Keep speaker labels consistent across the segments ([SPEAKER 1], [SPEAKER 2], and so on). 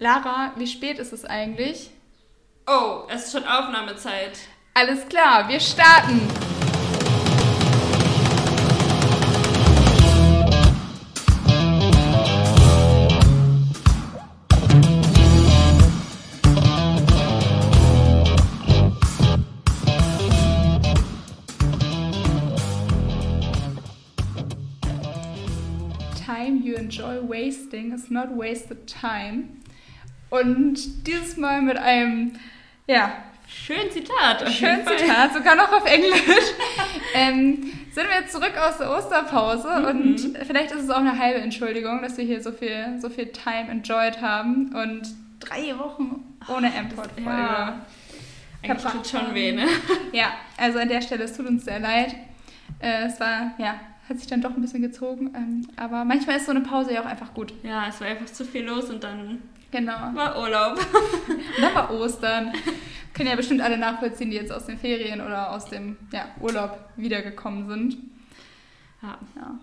[SPEAKER 1] Lara, wie spät ist es eigentlich?
[SPEAKER 2] Oh, es ist schon Aufnahmezeit.
[SPEAKER 1] Alles klar, wir starten. Time you enjoy wasting is not wasted time. Und dieses Mal mit einem, ja,
[SPEAKER 2] Schön Zitat. auf
[SPEAKER 1] Schön. Zitat, sogar noch auf Englisch. ähm, sind wir jetzt zurück aus der Osterpause
[SPEAKER 2] Mhm.
[SPEAKER 1] und vielleicht ist es auch eine halbe Entschuldigung, dass wir hier so viel, so viel Time enjoyed haben und drei Wochen ohne M-Pod-Folge.
[SPEAKER 2] Ja. Eigentlich tut schon weh, ne?
[SPEAKER 1] Ja, also an der Stelle, es tut uns sehr leid. Äh, es war, ja, hat sich dann doch ein bisschen gezogen, ähm, aber manchmal ist so eine Pause ja auch einfach gut.
[SPEAKER 2] Ja, es war einfach zu viel los und dann
[SPEAKER 1] Genau.
[SPEAKER 2] war Urlaub.
[SPEAKER 1] Und dann war Ostern. Können ja bestimmt alle nachvollziehen, die jetzt aus den Ferien oder aus dem ja, Urlaub wiedergekommen sind.
[SPEAKER 2] Ja.
[SPEAKER 1] Ja.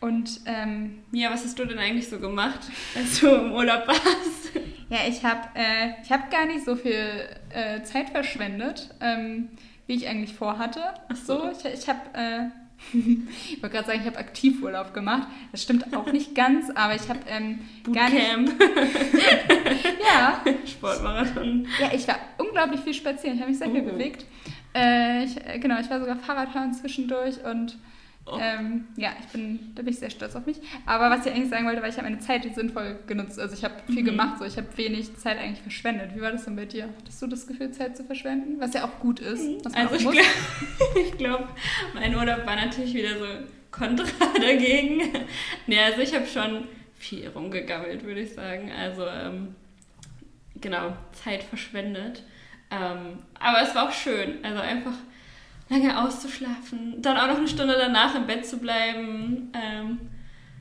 [SPEAKER 1] Und ähm,
[SPEAKER 2] Mia, was hast du denn eigentlich so gemacht, als du im Urlaub warst?
[SPEAKER 1] ja, ich habe äh, ich hab gar nicht so viel äh, Zeit verschwendet, ähm, wie ich eigentlich vorhatte.
[SPEAKER 2] Ach so.
[SPEAKER 1] Ich, ich habe, äh, ich wollte gerade sagen, ich habe Aktivurlaub gemacht. Das stimmt auch nicht ganz, aber ich habe ähm, gar nicht. Ja,
[SPEAKER 2] Sportmarathon.
[SPEAKER 1] Ja, ich war unglaublich viel spazieren. Ich habe mich sehr viel
[SPEAKER 2] Oh.
[SPEAKER 1] bewegt. Äh, ich, äh, genau, ich war sogar Fahrradfahren zwischendurch und
[SPEAKER 2] Oh.
[SPEAKER 1] ähm, ja, ich bin, da bin ich sehr stolz auf mich. Aber was ich eigentlich sagen wollte, war, ich habe meine Zeit sinnvoll genutzt. Also ich habe viel
[SPEAKER 2] Mhm.
[SPEAKER 1] gemacht, so ich habe wenig Zeit eigentlich verschwendet. Wie war das denn bei dir? Hattest du das Gefühl, Zeit zu verschwenden? Was ja auch gut ist. Man
[SPEAKER 2] Also ich glaube, glaub, mein Urlaub war natürlich wieder so kontra dagegen. Nee, also ich habe schon viel rumgegammelt, würde ich sagen. Also ähm, genau, Zeit verschwendet. Ähm, aber es war auch schön. Also einfach lange auszuschlafen, dann auch noch eine Stunde danach im Bett zu bleiben, ähm,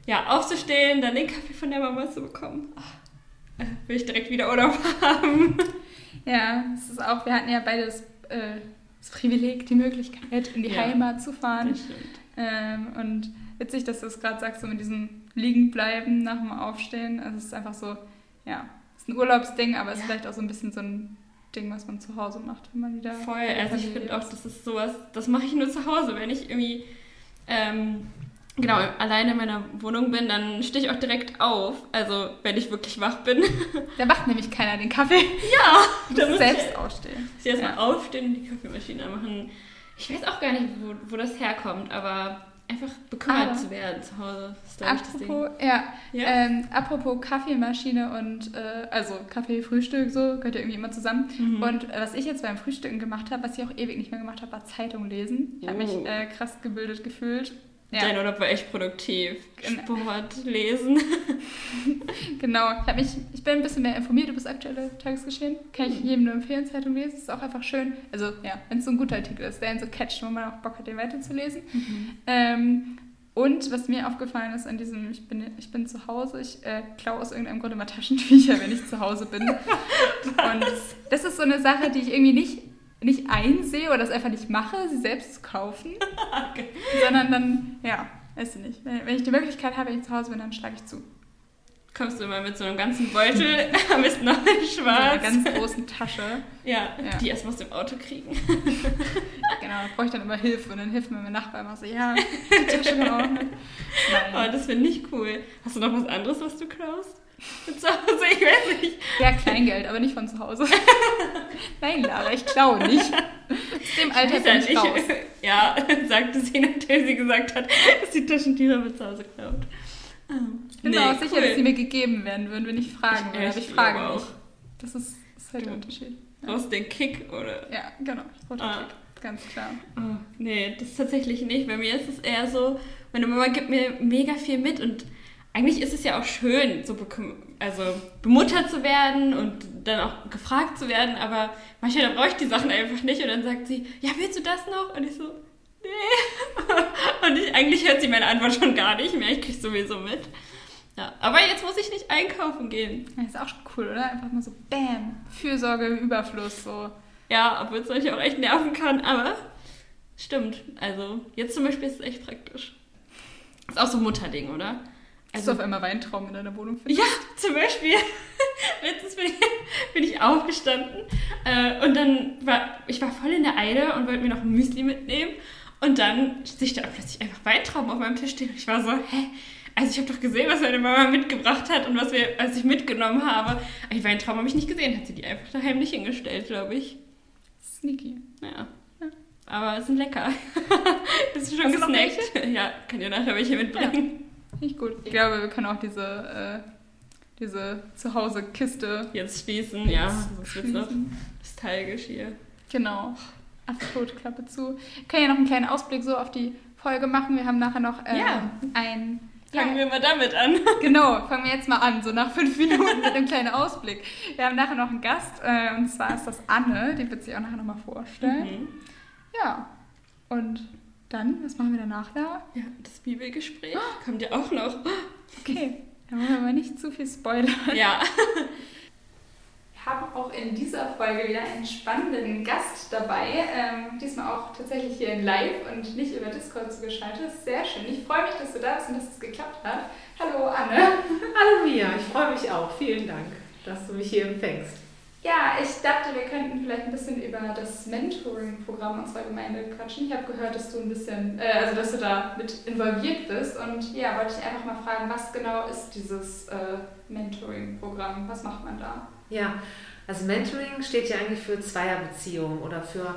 [SPEAKER 2] ja, aufzustehen, dann den Kaffee von der Mama zu bekommen. Ach, äh, will ich direkt wieder Urlaub haben.
[SPEAKER 1] Ja, es ist auch, wir hatten ja beides äh, das Privileg, die Möglichkeit, in die
[SPEAKER 2] Ja.
[SPEAKER 1] Heimat zu fahren.
[SPEAKER 2] Das stimmt.
[SPEAKER 1] Ähm, und witzig, dass du es gerade sagst, so mit diesem Liegenbleiben nach dem Aufstehen. Also es ist einfach so, ja, es ist ein Urlaubsding, aber es ist
[SPEAKER 2] Ja.
[SPEAKER 1] vielleicht auch so ein bisschen so ein Ding, was man zu Hause macht, wenn man wieder.
[SPEAKER 2] Voll, also ich finde auch, das ist sowas, das mache ich nur zu Hause. Wenn ich irgendwie, ähm, genau, alleine in meiner Wohnung bin, dann stehe ich auch direkt auf. Also, wenn ich wirklich wach bin.
[SPEAKER 1] Da macht nämlich keiner den Kaffee.
[SPEAKER 2] ja,
[SPEAKER 1] Du musst
[SPEAKER 2] muss
[SPEAKER 1] selbst
[SPEAKER 2] ich,
[SPEAKER 1] aufstehen.
[SPEAKER 2] ich erstmal
[SPEAKER 1] Ja.
[SPEAKER 2] aufstehen und die Kaffeemaschine machen. Ich weiß auch gar nicht, wo, wo das herkommt, aber einfach bekümmert
[SPEAKER 1] Aber-
[SPEAKER 2] zu werden zu Hause ist, ich, das Ding.
[SPEAKER 1] Apropos, ja,
[SPEAKER 2] Ja.
[SPEAKER 1] Ähm, apropos Kaffeemaschine und äh, also Kaffee, Frühstück, so gehört ja irgendwie immer zusammen.
[SPEAKER 2] Mhm.
[SPEAKER 1] Und äh, was ich jetzt beim Frühstücken gemacht habe, was ich auch ewig nicht mehr gemacht habe, war Zeitung lesen. Ich habe mich äh, krass gebildet gefühlt. Ja.
[SPEAKER 2] Dein Urlaub war echt produktiv.
[SPEAKER 1] Genau.
[SPEAKER 2] Sport, lesen.
[SPEAKER 1] Genau, ich, hab mich, ich bin ein bisschen mehr informiert über das aktuelle Tagesgeschehen. Kann ich jedem nur empfehlen, Zeitung lesen. Ist auch einfach schön. Also, ja, wenn es so ein guter Artikel ist, der ihn so catcht, wo man auch Bock hat, den weiterzulesen. Ähm, und was mir aufgefallen ist an diesem, ich bin, ich bin zu Hause, ich äh, klaue aus irgendeinem Grund immer Taschentücher, wenn ich zu Hause bin. und das ist so eine Sache, die ich irgendwie nicht, nicht einsehe oder das einfach nicht mache, sie selbst zu kaufen. Sondern dann, ja, weiß ich nicht. Wenn, wenn ich die Möglichkeit habe, wenn ich zu Hause bin, dann schlage ich zu.
[SPEAKER 2] Kommst du immer mit so einem ganzen Beutel, am besten noch in
[SPEAKER 1] In so einer
[SPEAKER 2] schwarz.
[SPEAKER 1] ganz großen Tasche.
[SPEAKER 2] Ja,
[SPEAKER 1] Ja.
[SPEAKER 2] die erstmal aus dem Auto kriegen.
[SPEAKER 1] Genau, da brauche ich dann immer Hilfe und dann hilft mir mein Nachbar immer so, ja, die Tasche auch nicht.
[SPEAKER 2] Oh,
[SPEAKER 1] Nein.
[SPEAKER 2] das finde ich cool. Hast du noch was anderes, was du klaust? Zu Hause? Ich weiß nicht.
[SPEAKER 1] Ja, Kleingeld, aber nicht von zu Hause. Nein, Lara, ich klaue nicht. Aus dem Alter bin
[SPEAKER 2] ja
[SPEAKER 1] ich
[SPEAKER 2] nicht.
[SPEAKER 1] raus.
[SPEAKER 2] Ja, sagte sie, nachdem sie gesagt hat, dass sie Taschentücher mit zu Hause klaut. Ah.
[SPEAKER 1] Ich bin mir auch sicher, dass sie mir gegeben werden würden, wenn ich fragen würde. Aber ich frage
[SPEAKER 2] glaube
[SPEAKER 1] nicht. Das ist, ist halt der
[SPEAKER 2] Du.
[SPEAKER 1] Unterschied.
[SPEAKER 2] Aus den Kick oder.
[SPEAKER 1] Ja, genau. Ich brauche
[SPEAKER 2] Ah.
[SPEAKER 1] Kick, ganz klar.
[SPEAKER 2] Oh, nee, das tatsächlich nicht. Bei mir ist es eher so, meine Mama gibt mir mega viel mit und eigentlich ist es ja auch schön, so beküm- also bemuttert zu werden und dann auch gefragt zu werden, aber manchmal brauche ich die Sachen einfach nicht und dann sagt sie, ja, willst du das noch? Und ich so, nee. Und ich, eigentlich hört sie meine Antwort schon gar nicht mehr, ich kriege sowieso mit. Ja, aber jetzt muss ich nicht einkaufen gehen.
[SPEAKER 1] Ja, ist auch schon cool, oder? Einfach mal so, bam, Fürsorge im Überfluss, so.
[SPEAKER 2] Ja, obwohl es euch auch echt nerven kann, aber stimmt. Also, jetzt zum Beispiel ist es echt praktisch. Ist auch so ein Mutterding, oder?
[SPEAKER 1] Also, Dass du auf einmal Weintrauben in deiner Wohnung findest?
[SPEAKER 2] Ja, zum Beispiel. Letztens bin ich, bin ich aufgestanden äh, und dann war ich war voll in der Eile und wollte mir noch ein Müsli mitnehmen. Und dann sehe ich da plötzlich einfach Weintrauben auf meinem Tisch stehen. Und ich war so, hä? Also ich habe doch gesehen, was meine Mama mitgebracht hat und was wir, als ich mitgenommen habe. Aber die Weintrauben habe ich nicht gesehen. Hat sie die einfach da heimlich hingestellt, glaube ich.
[SPEAKER 1] Sneaky.
[SPEAKER 2] Ja. Aber es sind lecker. das ist schon gesnackt. Ja, kann dir nachher welche mitbringen.
[SPEAKER 1] Ja. Nicht gut. Ich glaube, wir können auch diese, äh, diese Zuhause-Kiste
[SPEAKER 2] jetzt schließen. Ja, das nostalgisch hier.
[SPEAKER 1] Genau. Absolut, Klappe zu. Wir können ja noch einen kleinen Ausblick so auf die Folge machen. Wir haben nachher noch äh, ja. ein
[SPEAKER 2] Fangen wir mal damit an.
[SPEAKER 1] Genau, fangen wir jetzt mal an, so nach fünf Minuten mit einem kleinen Ausblick. Wir haben nachher noch einen Gast, äh, und zwar ist das Anne, die wird sich auch nachher nochmal vorstellen. Mhm. Ja, und dann, was machen wir danach da?
[SPEAKER 2] Ja, das Bibelgespräch oh. kommt ja auch noch.
[SPEAKER 1] Okay, da wollen wir aber nicht zu viel spoilern.
[SPEAKER 2] Ja.
[SPEAKER 1] Wir haben auch in dieser Folge wieder einen spannenden Gast dabei. Ähm, diesmal auch tatsächlich hier in Live und nicht über Discord zugeschaltet. Sehr schön. Ich freue mich, dass du da bist und dass es geklappt hat. Hallo Anne.
[SPEAKER 3] Hallo Mia, ich freue mich auch. Vielen Dank, dass du mich hier empfängst.
[SPEAKER 1] Ja, ich dachte, wir könnten vielleicht ein bisschen über das Mentoring-Programm unserer Gemeinde quatschen. Ich habe gehört, dass du ein bisschen, äh, also dass du da mit involviert bist und ja, wollte ich einfach mal fragen, was genau ist dieses äh, Mentoring-Programm? Was macht man da?
[SPEAKER 3] Ja, also Mentoring steht ja eigentlich für Zweierbeziehungen oder für,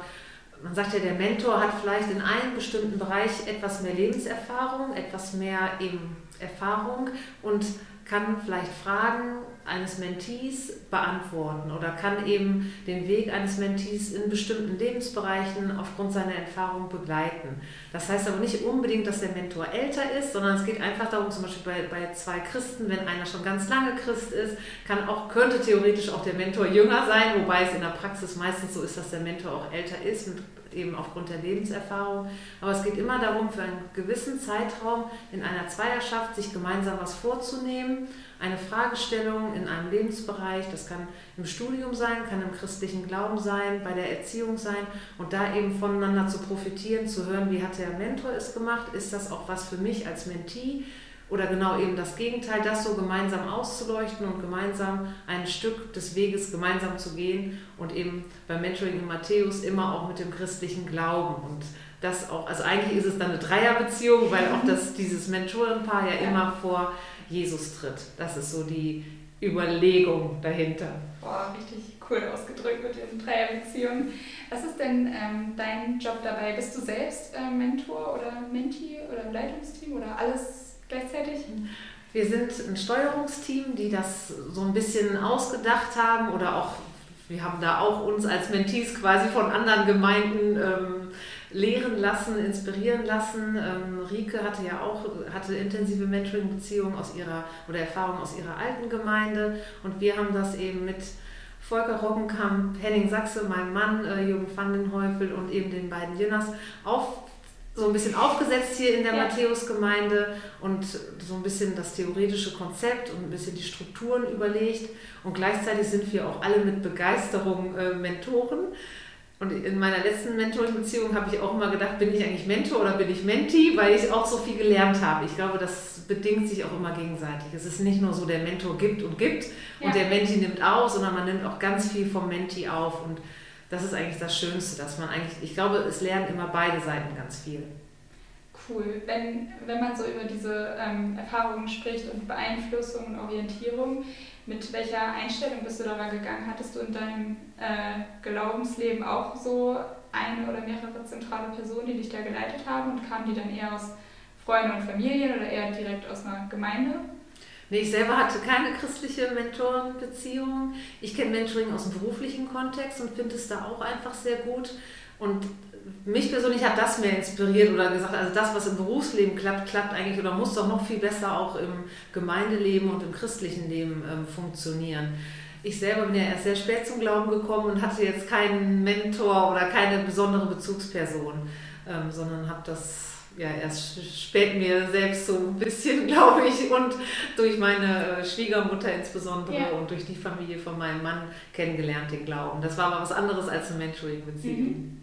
[SPEAKER 3] man sagt ja, der Mentor hat vielleicht in einem bestimmten Bereich etwas mehr Lebenserfahrung, etwas mehr eben Erfahrung und kann vielleicht Fragen eines Mentees beantworten oder kann eben den Weg eines Mentees in bestimmten Lebensbereichen aufgrund seiner Erfahrung begleiten. Das heißt aber nicht unbedingt, dass der Mentor älter ist, sondern es geht einfach darum, zum Beispiel bei, bei zwei Christen, wenn einer schon ganz lange Christ ist, kann auch, könnte theoretisch auch der Mentor jünger sein, wobei es in der Praxis meistens so ist, dass der Mentor auch älter ist eben aufgrund der Lebenserfahrung. Aber es geht immer darum, für einen gewissen Zeitraum in einer Zweierschaft sich gemeinsam was vorzunehmen, eine Fragestellung in einem Lebensbereich, das kann im Studium sein, kann im christlichen Glauben sein, bei der Erziehung sein und da eben voneinander zu profitieren, zu hören, wie hat der Mentor es gemacht, ist das auch was für mich als Mentee? oder genau eben das Gegenteil, das so gemeinsam auszuleuchten und gemeinsam ein Stück des Weges gemeinsam zu gehen und eben beim Mentoring in Matthäus immer auch mit dem christlichen Glauben und das auch, also eigentlich ist es dann eine Dreierbeziehung, weil auch das, dieses Mentorenpaar ja, ja immer vor Jesus tritt. Das ist so die Überlegung dahinter.
[SPEAKER 1] Boah, richtig cool ausgedrückt mit den Dreierbeziehungen. Was ist denn ähm, dein Job dabei? Bist du selbst äh, Mentor oder Mentee oder im Leitungsteam oder alles gleichzeitig?
[SPEAKER 3] Wir sind ein Steuerungsteam, die das so ein bisschen ausgedacht haben oder auch, wir haben da auch uns als Mentees quasi von anderen Gemeinden ähm, lehren lassen, inspirieren lassen. Ähm, Rike hatte ja auch hatte intensive Mentoring-Beziehungen aus ihrer oder Erfahrungen aus ihrer alten Gemeinde und wir haben das eben mit Volker Roggenkamp, Henning Sachse, meinem Mann, äh, Jürgen van den Häufel und eben den beiden Jünners auf, so ein bisschen aufgesetzt hier in der ja. Matthäusgemeinde und so ein bisschen das theoretische Konzept und ein bisschen die Strukturen überlegt. Und gleichzeitig sind wir auch alle mit Begeisterung äh, Mentoren. Und in meiner letzten Mentoring-Beziehung habe ich auch immer gedacht, bin ich eigentlich Mentor oder bin ich Mentee, weil ich auch so viel gelernt habe. Ich glaube, das bedingt sich auch immer gegenseitig. Es ist nicht nur so, der Mentor gibt und gibt ja. und der Mentee nimmt aus, sondern man nimmt auch ganz viel vom Mentee auf. Und das ist eigentlich das Schönste, dass man eigentlich, ich glaube, es lernen immer beide Seiten ganz viel.
[SPEAKER 1] Cool. Wenn, wenn man so über diese ähm, Erfahrungen spricht und Beeinflussung und Orientierung, mit welcher Einstellung bist du daran gegangen? Hattest du in deinem äh, Glaubensleben auch so eine oder mehrere zentrale Personen, die dich da geleitet haben und kamen die dann eher aus Freunden und Familien oder eher direkt aus einer Gemeinde?
[SPEAKER 3] Nee, ich selber hatte keine christliche Mentorenbeziehung. Ich kenne Mentoring aus dem beruflichen Kontext und finde es da auch einfach sehr gut. Und mich persönlich hat das mehr inspiriert oder gesagt, also das, was im Berufsleben klappt, klappt eigentlich oder muss doch noch viel besser auch im Gemeindeleben und im christlichen Leben ähm, funktionieren. Ich selber bin ja erst sehr spät zum Glauben gekommen und hatte jetzt keinen Mentor oder keine besondere Bezugsperson, ähm, sondern habe das ja erst spät mir selbst so ein bisschen, glaube ich, und durch meine äh, Schwiegermutter insbesondere ja. und durch die Familie von meinem Mann kennengelernt, den Glauben. Das war aber was anderes als eine Mentoring-Beziehung. Mhm.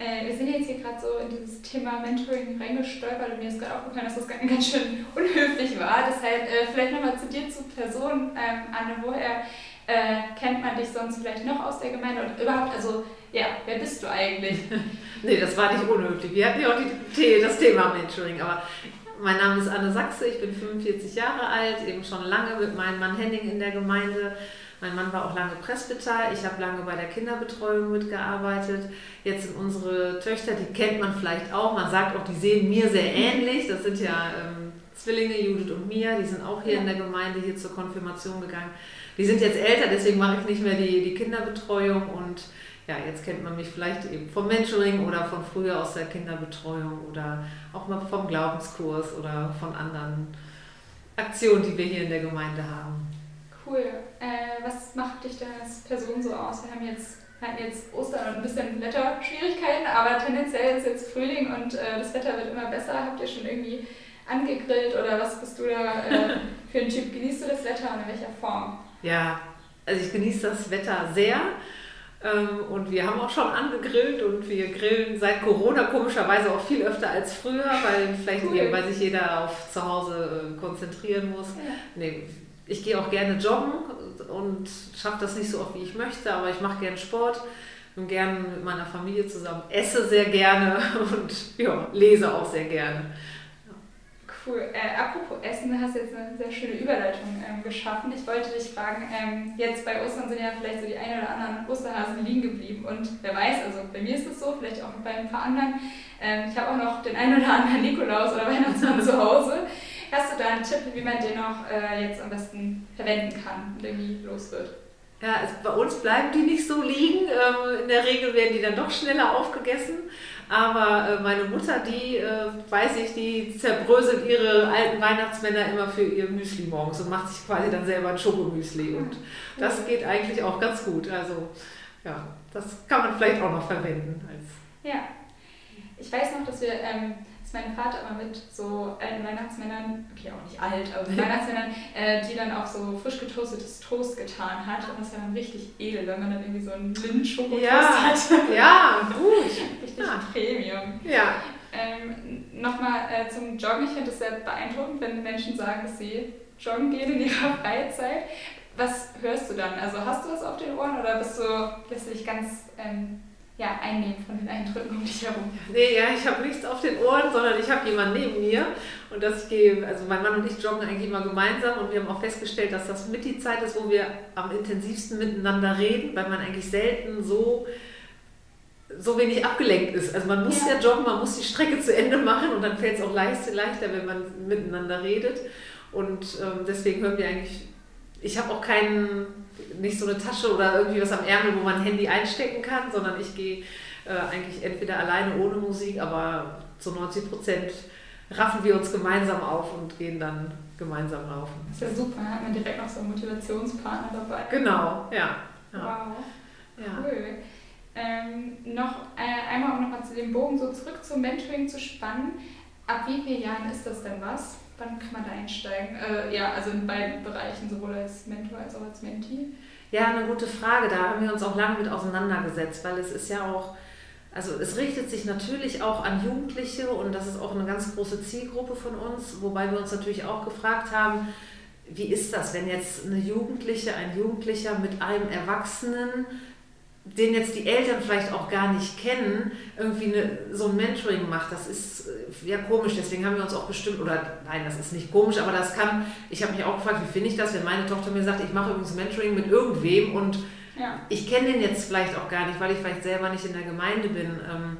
[SPEAKER 1] Äh, wir sind jetzt hier gerade so in dieses Thema Mentoring reingestolpert und mir ist gerade aufgefallen, dass das ganz schön unhöflich war. Deshalb äh, vielleicht nochmal zu dir, zur Person, ähm, Anne, woher äh, kennt man dich sonst vielleicht noch aus der Gemeinde und überhaupt, also ja, wer bist du eigentlich?
[SPEAKER 3] nee, das war nicht unhöflich. Wir hatten ja auch die, das Thema Mentoring, aber mein Name ist Anne Sachse, ich bin 45 Jahre alt, eben schon lange mit meinem Mann Henning in der Gemeinde mein Mann war auch lange Presbyter, ich habe lange bei der Kinderbetreuung mitgearbeitet. Jetzt sind unsere Töchter, die kennt man vielleicht auch, man sagt auch, die sehen mir sehr ähnlich. Das sind ja ähm, Zwillinge, Judith und Mia, die sind auch hier in der Gemeinde hier zur Konfirmation gegangen. Die sind jetzt älter, deswegen mache ich nicht mehr die, die Kinderbetreuung und ja, jetzt kennt man mich vielleicht eben vom Mentoring oder von früher aus der Kinderbetreuung oder auch mal vom Glaubenskurs oder von anderen Aktionen, die wir hier in der Gemeinde haben.
[SPEAKER 1] Cool. Äh, was macht dich denn als Person so aus? Wir haben jetzt, hatten jetzt Ostern und ein bisschen Wetterschwierigkeiten, aber tendenziell ist jetzt Frühling und äh, das Wetter wird immer besser. Habt ihr schon irgendwie angegrillt oder was bist du da äh, für ein Typ? Genießt du das Wetter und in welcher Form?
[SPEAKER 3] Ja, also ich genieße das Wetter sehr. Ähm, und wir haben auch schon angegrillt und wir grillen seit Corona komischerweise auch viel öfter als früher, weil vielleicht cool. weil sich jeder auf zu Hause äh, konzentrieren muss. Ja. Nee, ich gehe auch gerne joggen und schaffe das nicht so oft, wie ich möchte, aber ich mache gerne Sport und gerne mit meiner Familie zusammen, esse sehr gerne und ja, lese auch sehr gerne.
[SPEAKER 1] Cool. Äh, apropos Essen, du hast jetzt eine sehr schöne Überleitung ähm, geschaffen. Ich wollte dich fragen, ähm, jetzt bei Ostern sind ja vielleicht so die ein oder anderen Osterhasen liegen geblieben und wer weiß, also bei mir ist es so, vielleicht auch bei ein paar anderen. Ähm, ich habe auch noch den einen oder anderen Nikolaus oder Weihnachtsmann zu Hause. Hast du da einen Tipp, wie man den noch äh, jetzt am besten verwenden kann und irgendwie los wird?
[SPEAKER 3] Ja, also bei uns bleiben die nicht so liegen. Ähm, in der Regel werden die dann doch schneller aufgegessen. Aber äh, meine Mutter, die, äh, weiß ich, die zerbröselt ihre alten Weihnachtsmänner immer für ihr Müsli morgens und macht sich quasi dann selber ein Schokomüsli. Und das geht eigentlich auch ganz gut. Also ja, das kann man vielleicht auch noch verwenden. Als
[SPEAKER 1] ja, ich weiß noch, dass wir... Ähm, ist mein Vater immer mit so alten Weihnachtsmännern, okay, auch nicht alt, aber Weihnachtsmännern, äh, die dann auch so frisch getoastetes Toast getan hat. Und das ist ja dann richtig edel, wenn man dann irgendwie so einen Lind-Schokotoast
[SPEAKER 3] ja,
[SPEAKER 1] hat.
[SPEAKER 3] Ja, gut.
[SPEAKER 1] richtig
[SPEAKER 3] ja.
[SPEAKER 1] Premium.
[SPEAKER 3] Ja.
[SPEAKER 1] Ähm, Nochmal äh, zum Joggen. Ich finde es sehr beeindruckend, wenn Menschen sagen, dass sie joggen gehen in ihrer Freizeit. Was hörst du dann? Also hast du das auf den Ohren oder bist du, dich ganz ähm, ja, einnehmen von den Eindrücken um dich herum.
[SPEAKER 3] Nee, ja, ich habe nichts auf den Ohren, sondern ich habe jemanden neben mir und das gehe, also mein Mann und ich joggen eigentlich immer gemeinsam und wir haben auch festgestellt, dass das mit die Zeit ist, wo wir am intensivsten miteinander reden, weil man eigentlich selten so so wenig abgelenkt ist. Also man muss ja. ja joggen, man muss die Strecke zu Ende machen und dann fällt es auch leicht, leichter, wenn man miteinander redet. Und ähm, deswegen hören wir eigentlich, ich habe auch keinen nicht so eine Tasche oder irgendwie was am Ärmel, wo man ein Handy einstecken kann, sondern ich gehe äh, eigentlich entweder alleine ohne Musik, aber zu 90 Prozent raffen wir uns gemeinsam auf und gehen dann gemeinsam laufen.
[SPEAKER 1] Das ist ja super, hat man direkt noch so einen Motivationspartner dabei.
[SPEAKER 3] Genau, ja.
[SPEAKER 1] ja. Wow. Ja. Cool. Ähm, noch äh, einmal, um nochmal zu dem Bogen so zurück zum Mentoring zu spannen. Ab wie vielen Jahren ist das denn was? Wann kann man da einsteigen? Äh, ja, also in beiden Bereichen, sowohl als Mentor als auch als Mentee.
[SPEAKER 3] Ja, eine gute Frage. Da haben wir uns auch lange mit auseinandergesetzt, weil es ist ja auch, also es richtet sich natürlich auch an Jugendliche und das ist auch eine ganz große Zielgruppe von uns, wobei wir uns natürlich auch gefragt haben, wie ist das, wenn jetzt eine Jugendliche, ein Jugendlicher mit einem Erwachsenen den jetzt die Eltern vielleicht auch gar nicht kennen, irgendwie eine, so ein Mentoring macht, das ist äh, ja komisch. Deswegen haben wir uns auch bestimmt, oder nein, das ist nicht komisch, aber das kann, ich habe mich auch gefragt, wie finde ich das, wenn meine Tochter mir sagt, ich mache übrigens Mentoring mit irgendwem und ja. ich kenne den jetzt vielleicht auch gar nicht, weil ich vielleicht selber nicht in der Gemeinde bin. Ähm,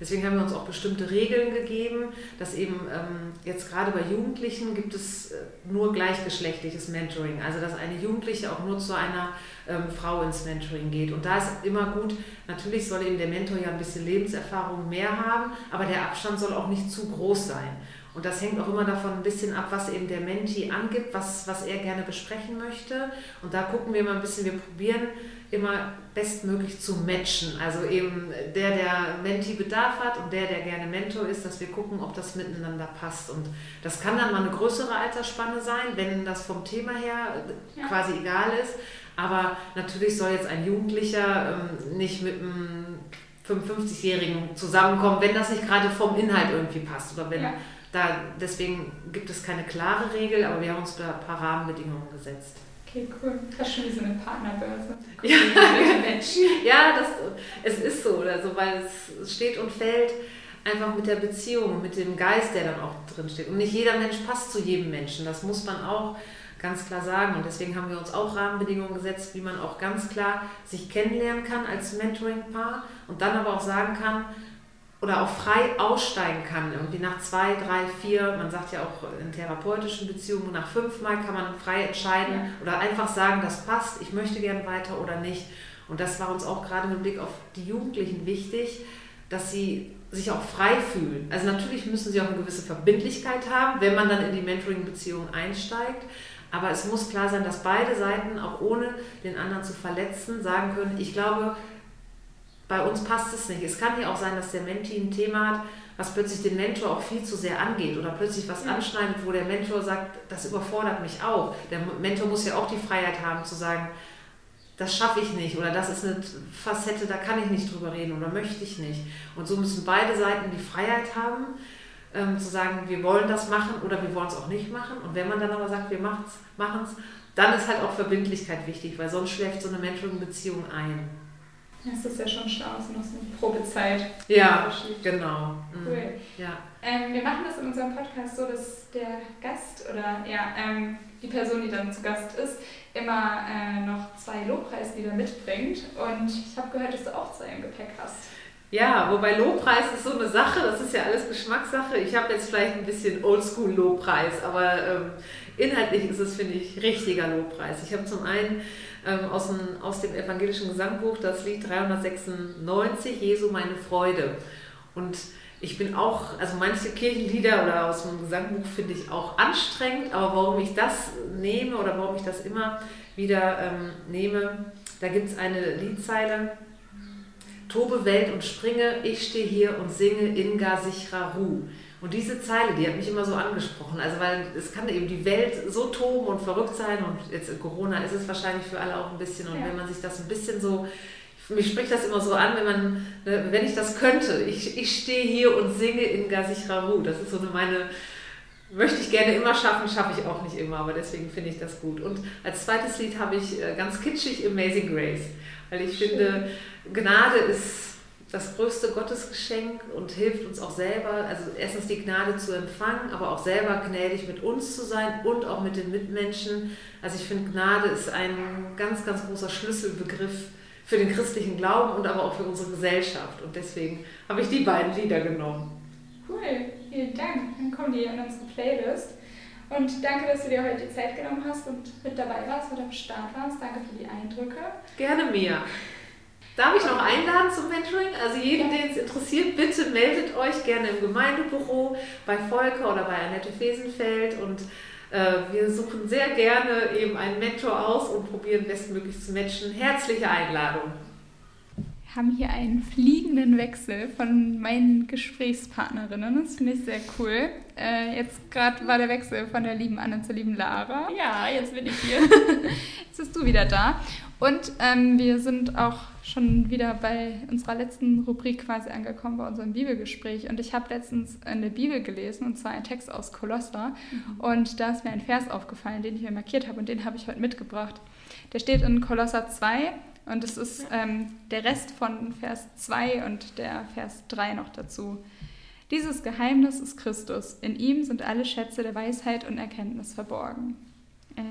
[SPEAKER 3] Deswegen haben wir uns auch bestimmte Regeln gegeben, dass eben ähm, jetzt gerade bei Jugendlichen gibt es äh, nur gleichgeschlechtliches Mentoring. Also dass eine Jugendliche auch nur zu einer ähm, Frau ins Mentoring geht. Und da ist immer gut, natürlich soll eben der Mentor ja ein bisschen Lebenserfahrung mehr haben, aber der Abstand soll auch nicht zu groß sein. Und das hängt auch immer davon ein bisschen ab, was eben der Menti angibt, was, was er gerne besprechen möchte. Und da gucken wir mal ein bisschen, wir probieren immer bestmöglich zu matchen. Also eben der, der Menti Bedarf hat und der, der gerne Mentor ist, dass wir gucken, ob das miteinander passt. Und das kann dann mal eine größere Altersspanne sein, wenn das vom Thema her ja. quasi egal ist. Aber natürlich soll jetzt ein Jugendlicher ähm, nicht mit einem 55-Jährigen zusammenkommen, wenn das nicht gerade vom Inhalt irgendwie passt oder wenn ja. da deswegen gibt es keine klare Regel, aber wir haben uns da ein paar Rahmenbedingungen gesetzt.
[SPEAKER 1] Okay, cool. Das ist schon wie so eine Partnerbörse.
[SPEAKER 3] Ja, ja das, es ist so, also, weil es steht und fällt einfach mit der Beziehung, mit dem Geist, der dann auch drin steht. Und nicht jeder Mensch passt zu jedem Menschen. Das muss man auch ganz klar sagen. Und deswegen haben wir uns auch Rahmenbedingungen gesetzt, wie man auch ganz klar sich kennenlernen kann als Mentoring-Paar und dann aber auch sagen kann, oder auch frei aussteigen kann. Irgendwie nach zwei, drei, vier, man sagt ja auch in therapeutischen Beziehungen, nach fünfmal kann man frei entscheiden ja. oder einfach sagen, das passt, ich möchte gern weiter oder nicht. Und das war uns auch gerade mit Blick auf die Jugendlichen wichtig, dass sie sich auch frei fühlen. Also natürlich müssen sie auch eine gewisse Verbindlichkeit haben, wenn man dann in die Mentoring-Beziehung einsteigt. Aber es muss klar sein, dass beide Seiten, auch ohne den anderen zu verletzen, sagen können, ich glaube, bei uns passt es nicht. Es kann ja auch sein, dass der Menti ein Thema hat, was plötzlich den Mentor auch viel zu sehr angeht oder plötzlich was anschneidet, wo der Mentor sagt, das überfordert mich auch. Der Mentor muss ja auch die Freiheit haben zu sagen, das schaffe ich nicht oder das ist eine Facette, da kann ich nicht drüber reden oder möchte ich nicht. Und so müssen beide Seiten die Freiheit haben, ähm, zu sagen, wir wollen das machen oder wir wollen es auch nicht machen. Und wenn man dann aber sagt, wir machen es, dann ist halt auch Verbindlichkeit wichtig, weil sonst schläft so eine Mentoring-Beziehung ein.
[SPEAKER 1] Das ist ja schon schlau, so noch so eine Probezeit.
[SPEAKER 3] Ja, genau.
[SPEAKER 1] Mhm. Cool. Ja. Ähm, wir machen das in unserem Podcast so, dass der Gast oder ja, ähm, die Person, die dann zu Gast ist, immer äh, noch zwei Lobpreislieder mitbringt. Und ich habe gehört, dass du auch zwei im Gepäck hast.
[SPEAKER 3] Ja, wobei Lobpreis ist so eine Sache, das ist ja alles Geschmackssache. Ich habe jetzt vielleicht ein bisschen Oldschool-Lobpreis, aber ähm, inhaltlich ist es, finde ich, richtiger Lobpreis. Ich habe zum einen ähm, aus, dem, aus dem evangelischen Gesangbuch das Lied 396, Jesu meine Freude. Und ich bin auch, also manche Kirchenlieder oder aus dem Gesangbuch finde ich auch anstrengend, aber warum ich das nehme oder warum ich das immer wieder ähm, nehme, da gibt es eine Liedzeile, Tobe Welt und springe, ich stehe hier und singe in gar sicherer Ruhe. Und diese Zeile, die hat mich immer so angesprochen. Also, weil es kann eben die Welt so toben und verrückt sein und jetzt in Corona ist es wahrscheinlich für alle auch ein bisschen. Und ja. wenn man sich das ein bisschen so, mich spricht das immer so an, wenn man, ne, wenn ich das könnte, ich, ich stehe hier und singe in Ruhe. Das ist so eine meine, möchte ich gerne immer schaffen, schaffe ich auch nicht immer, aber deswegen finde ich das gut. Und als zweites Lied habe ich äh, ganz kitschig Amazing Grace, weil ich Schön. finde, Gnade ist das größte Gottesgeschenk und hilft uns auch selber, also erstens die Gnade zu empfangen, aber auch selber gnädig mit uns zu sein und auch mit den Mitmenschen. Also ich finde, Gnade ist ein ganz, ganz großer Schlüsselbegriff für den christlichen Glauben und aber auch für unsere Gesellschaft. Und deswegen habe ich die beiden Lieder genommen.
[SPEAKER 1] Cool, vielen Dank. Dann kommen die in unsere Playlist. Und danke, dass du dir heute die Zeit genommen hast und mit dabei warst, mit am Start warst. Danke für die Eindrücke.
[SPEAKER 3] Gerne, Mia. Darf ich noch einladen zum Mentoring? Also jeden, den es interessiert, bitte meldet euch gerne im Gemeindebüro bei Volker oder bei Annette Fesenfeld und äh, wir suchen sehr gerne eben einen Mentor aus und probieren bestmöglich zu matchen. Herzliche Einladung.
[SPEAKER 1] Wir haben hier einen fliegenden Wechsel von meinen Gesprächspartnerinnen. Das finde ich sehr cool. Äh, jetzt gerade war der Wechsel von der lieben Anne zur lieben Lara.
[SPEAKER 2] Ja, jetzt bin ich hier.
[SPEAKER 1] jetzt bist du wieder da. Und ähm, wir sind auch schon wieder bei unserer letzten Rubrik quasi angekommen, bei unserem Bibelgespräch. Und ich habe letztens in der Bibel gelesen, und zwar einen Text aus Kolosser. Mhm. Und da ist mir ein Vers aufgefallen, den ich mir markiert habe und den habe ich heute mitgebracht. Der steht in Kolosser 2 und es ist ähm, der Rest von Vers 2 und der Vers 3 noch dazu. Dieses Geheimnis ist Christus. In ihm sind alle Schätze der Weisheit und Erkenntnis verborgen. Äh,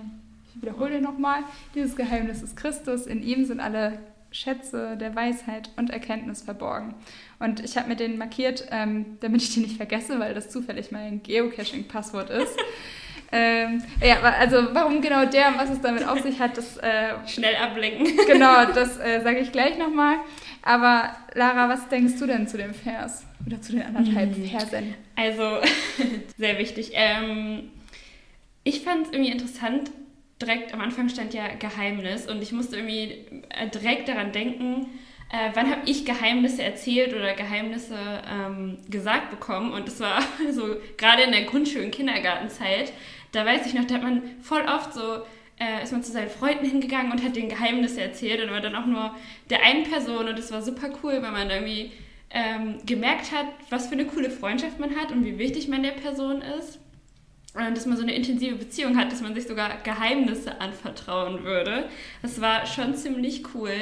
[SPEAKER 1] ich wiederhole nochmal. Dieses Geheimnis ist Christus. In ihm sind alle Schätze der Weisheit und Erkenntnis verborgen. Und ich habe mir den markiert, ähm, damit ich den nicht vergesse, weil das zufällig mein Geocaching-Passwort ist. ähm, ja, also warum genau der und was es damit auf sich hat, das... Äh,
[SPEAKER 2] Schnell ablenken.
[SPEAKER 1] genau, das äh, sage ich gleich nochmal. Aber Lara, was denkst du denn zu dem Vers? Oder zu den anderthalb hm. Versen?
[SPEAKER 2] Also, sehr wichtig. Ähm, ich fand es irgendwie interessant, direkt am Anfang stand ja Geheimnis und ich musste irgendwie äh, direkt daran denken, äh, wann habe ich Geheimnisse erzählt oder Geheimnisse ähm, gesagt bekommen und das war so gerade in der Grundschul- und Kindergartenzeit, da weiß ich noch, da hat man voll oft so äh, ist man zu seinen Freunden hingegangen und hat den Geheimnisse erzählt und war dann auch nur der einen Person und es war super cool, weil man irgendwie ähm, gemerkt hat, was für eine coole Freundschaft man hat und wie wichtig man der Person ist. Und dass man so eine intensive Beziehung hat, dass man sich sogar Geheimnisse anvertrauen würde. Das war schon ziemlich cool.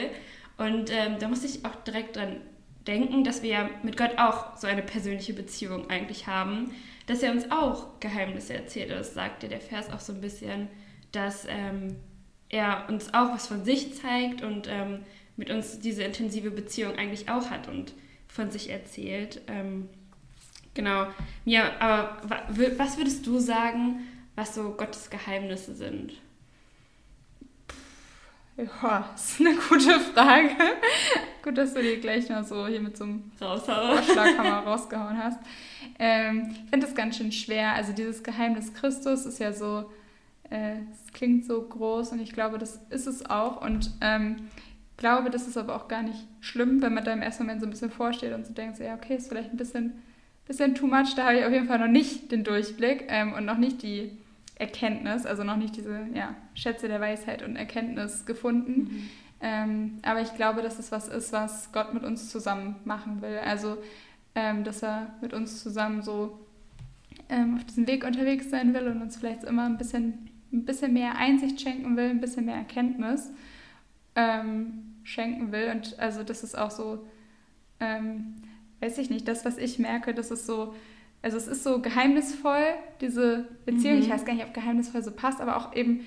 [SPEAKER 2] Und ähm, da musste ich auch direkt dran denken, dass wir ja mit Gott auch so eine persönliche Beziehung eigentlich haben, dass er uns auch Geheimnisse erzählt. Das sagt ja der Vers auch so ein bisschen, dass ähm, er uns auch was von sich zeigt und ähm, mit uns diese intensive Beziehung eigentlich auch hat und von sich erzählt. Genau. Ja, aber was würdest du sagen, was so Gottes Geheimnisse sind?
[SPEAKER 1] Ja, das ist eine gute Frage. Gut, dass du die gleich noch so hier mit so einem Vorschlaghammer rausgehauen hast. Ähm, ich finde das ganz schön schwer. Also dieses Geheimnis Christus ist ja so, äh, es klingt so groß und ich glaube, das ist es auch. Und ähm, glaube, das ist aber auch gar nicht schlimm, wenn man da im ersten Moment so ein bisschen vorsteht und so denkt, ja, okay, ist vielleicht ein bisschen, bisschen too much. Da habe ich auf jeden Fall noch nicht den Durchblick ähm, und noch nicht die Erkenntnis, also noch nicht diese ja, Schätze der Weisheit und Erkenntnis gefunden. Mhm. Ähm, aber ich glaube, dass es was ist, was Gott mit uns zusammen machen will. Also, ähm, dass er mit uns zusammen so ähm, auf diesem Weg unterwegs sein will und uns vielleicht immer ein bisschen, ein bisschen mehr Einsicht schenken will, ein bisschen mehr Erkenntnis ähm, schenken will. Und also das ist auch so, ähm, weiß ich nicht, das, was ich merke, das ist so, also es ist so geheimnisvoll, diese Beziehung. Mhm. Ich weiß gar nicht, ob geheimnisvoll so passt, aber auch eben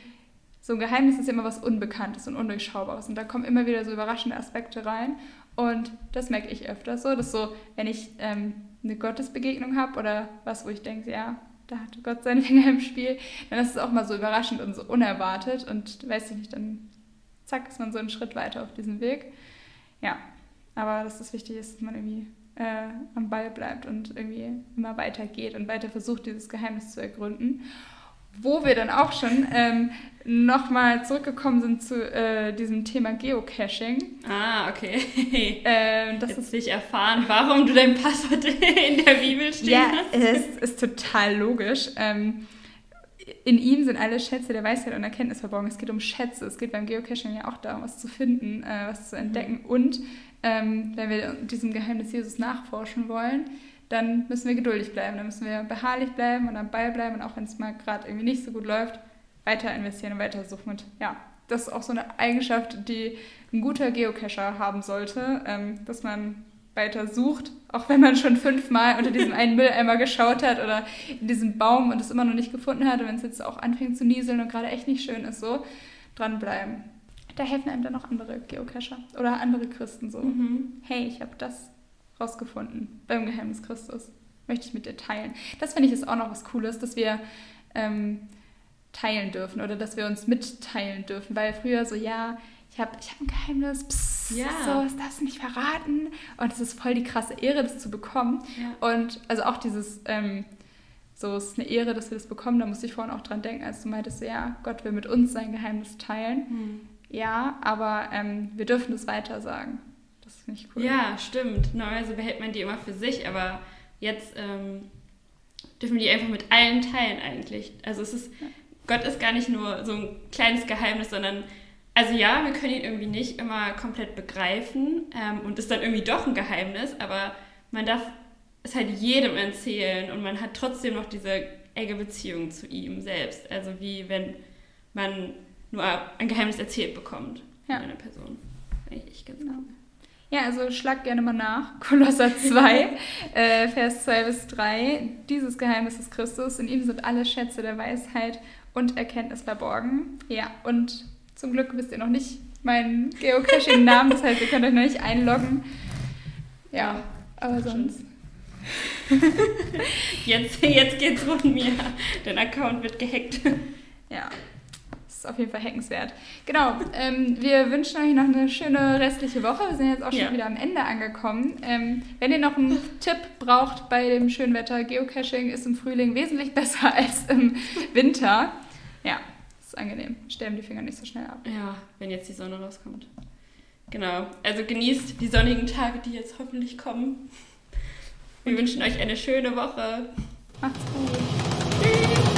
[SPEAKER 1] so ein Geheimnis ist immer was Unbekanntes und Undurchschaubares. Und da kommen immer wieder so überraschende Aspekte rein. Und das merke ich öfter so, dass so, wenn ich ähm, eine Gottesbegegnung habe oder was, wo ich denke, ja, da hatte Gott seine Finger im Spiel, dann ist es auch mal so überraschend und so unerwartet und weiß ich nicht, dann zack, ist man so einen Schritt weiter auf diesem Weg. Ja, aber dass das wichtig ist, dass man irgendwie äh, am Ball bleibt und irgendwie immer weiter geht und weiter versucht, dieses Geheimnis zu ergründen. Wo wir dann auch schon ähm, nochmal zurückgekommen sind zu äh, diesem Thema Geocaching.
[SPEAKER 2] Ah, okay. Ähm, das Jetzt ist erfahren, warum du dein Passwort in der Bibel stehen
[SPEAKER 1] ja,
[SPEAKER 2] hast.
[SPEAKER 1] Ja, es ist total logisch. Ähm, in ihm sind alle Schätze der Weisheit und Erkenntnis verborgen. Es geht um Schätze. Es geht beim Geocaching ja auch darum, was zu finden, äh, was zu entdecken. Mhm. Und ähm, wenn wir diesem Geheimnis Jesus nachforschen wollen, dann müssen wir geduldig bleiben. Dann müssen wir beharrlich bleiben und am Ball bleiben. Und auch wenn es mal gerade irgendwie nicht so gut läuft, weiter investieren und weiter suchen. Und ja, das ist auch so eine Eigenschaft, die ein guter Geocacher haben sollte, ähm, dass man weiter sucht, auch wenn man schon fünfmal unter diesem einen Mülleimer geschaut hat oder in diesem Baum und es immer noch nicht gefunden hat und wenn es jetzt auch anfängt zu nieseln und gerade echt nicht schön ist, so dranbleiben. Da helfen einem dann noch andere Geocacher oder andere Christen so. Mhm. Hey, ich habe das rausgefunden beim Geheimnis Christus. Möchte ich mit dir teilen. Das finde ich ist auch noch was Cooles, dass wir ähm, teilen dürfen oder dass wir uns mitteilen dürfen, weil früher so, ja, ich habe ich hab ein Geheimnis, psst, ja. so, das darfst du nicht verraten. Und es ist voll die krasse Ehre, das zu bekommen. Ja. Und also auch dieses, ähm, so, es ist eine Ehre, dass wir das bekommen. Da musste ich vorhin auch dran denken, als du meintest, ja, Gott will mit uns sein Geheimnis teilen. Hm. Ja, aber ähm, wir dürfen das weiter sagen. Das finde ich cool.
[SPEAKER 2] Ja, stimmt. Normalerweise behält man die immer für sich, aber jetzt ähm, dürfen wir die einfach mit allen teilen eigentlich. Also es ist, ja. Gott ist gar nicht nur so ein kleines Geheimnis, sondern also ja, wir können ihn irgendwie nicht immer komplett begreifen ähm, und ist dann irgendwie doch ein Geheimnis, aber man darf es halt jedem erzählen und man hat trotzdem noch diese enge Beziehung zu ihm selbst. Also wie wenn man nur ein Geheimnis erzählt bekommt ja. von einer Person.
[SPEAKER 1] Ich, ich ganz genau. Ja, also schlag gerne mal nach. Kolosser 2, äh, Vers 2 bis 3. Dieses Geheimnis ist Christus. In ihm sind alle Schätze der Weisheit und Erkenntnis verborgen. Ja, und zum Glück wisst ihr noch nicht meinen Geocaching-Namen, das heißt, ihr könnt euch noch nicht einloggen. Ja, aber sonst.
[SPEAKER 2] jetzt, jetzt geht's rund mir. Dein Account wird gehackt.
[SPEAKER 1] Ja, ist auf jeden Fall hackenswert. Genau, ähm, wir wünschen euch noch eine schöne restliche Woche. Wir sind jetzt auch schon ja. wieder am Ende angekommen. Ähm, wenn ihr noch einen Tipp braucht bei dem schönen Wetter, Geocaching ist im Frühling wesentlich besser als im Winter. Ja, ist angenehm. Sterben die Finger nicht so schnell ab.
[SPEAKER 2] Ja, wenn jetzt die Sonne rauskommt. Genau. Also genießt die sonnigen Tage, die jetzt hoffentlich kommen. Wir wünschen euch eine schöne Woche.
[SPEAKER 1] Macht's gut.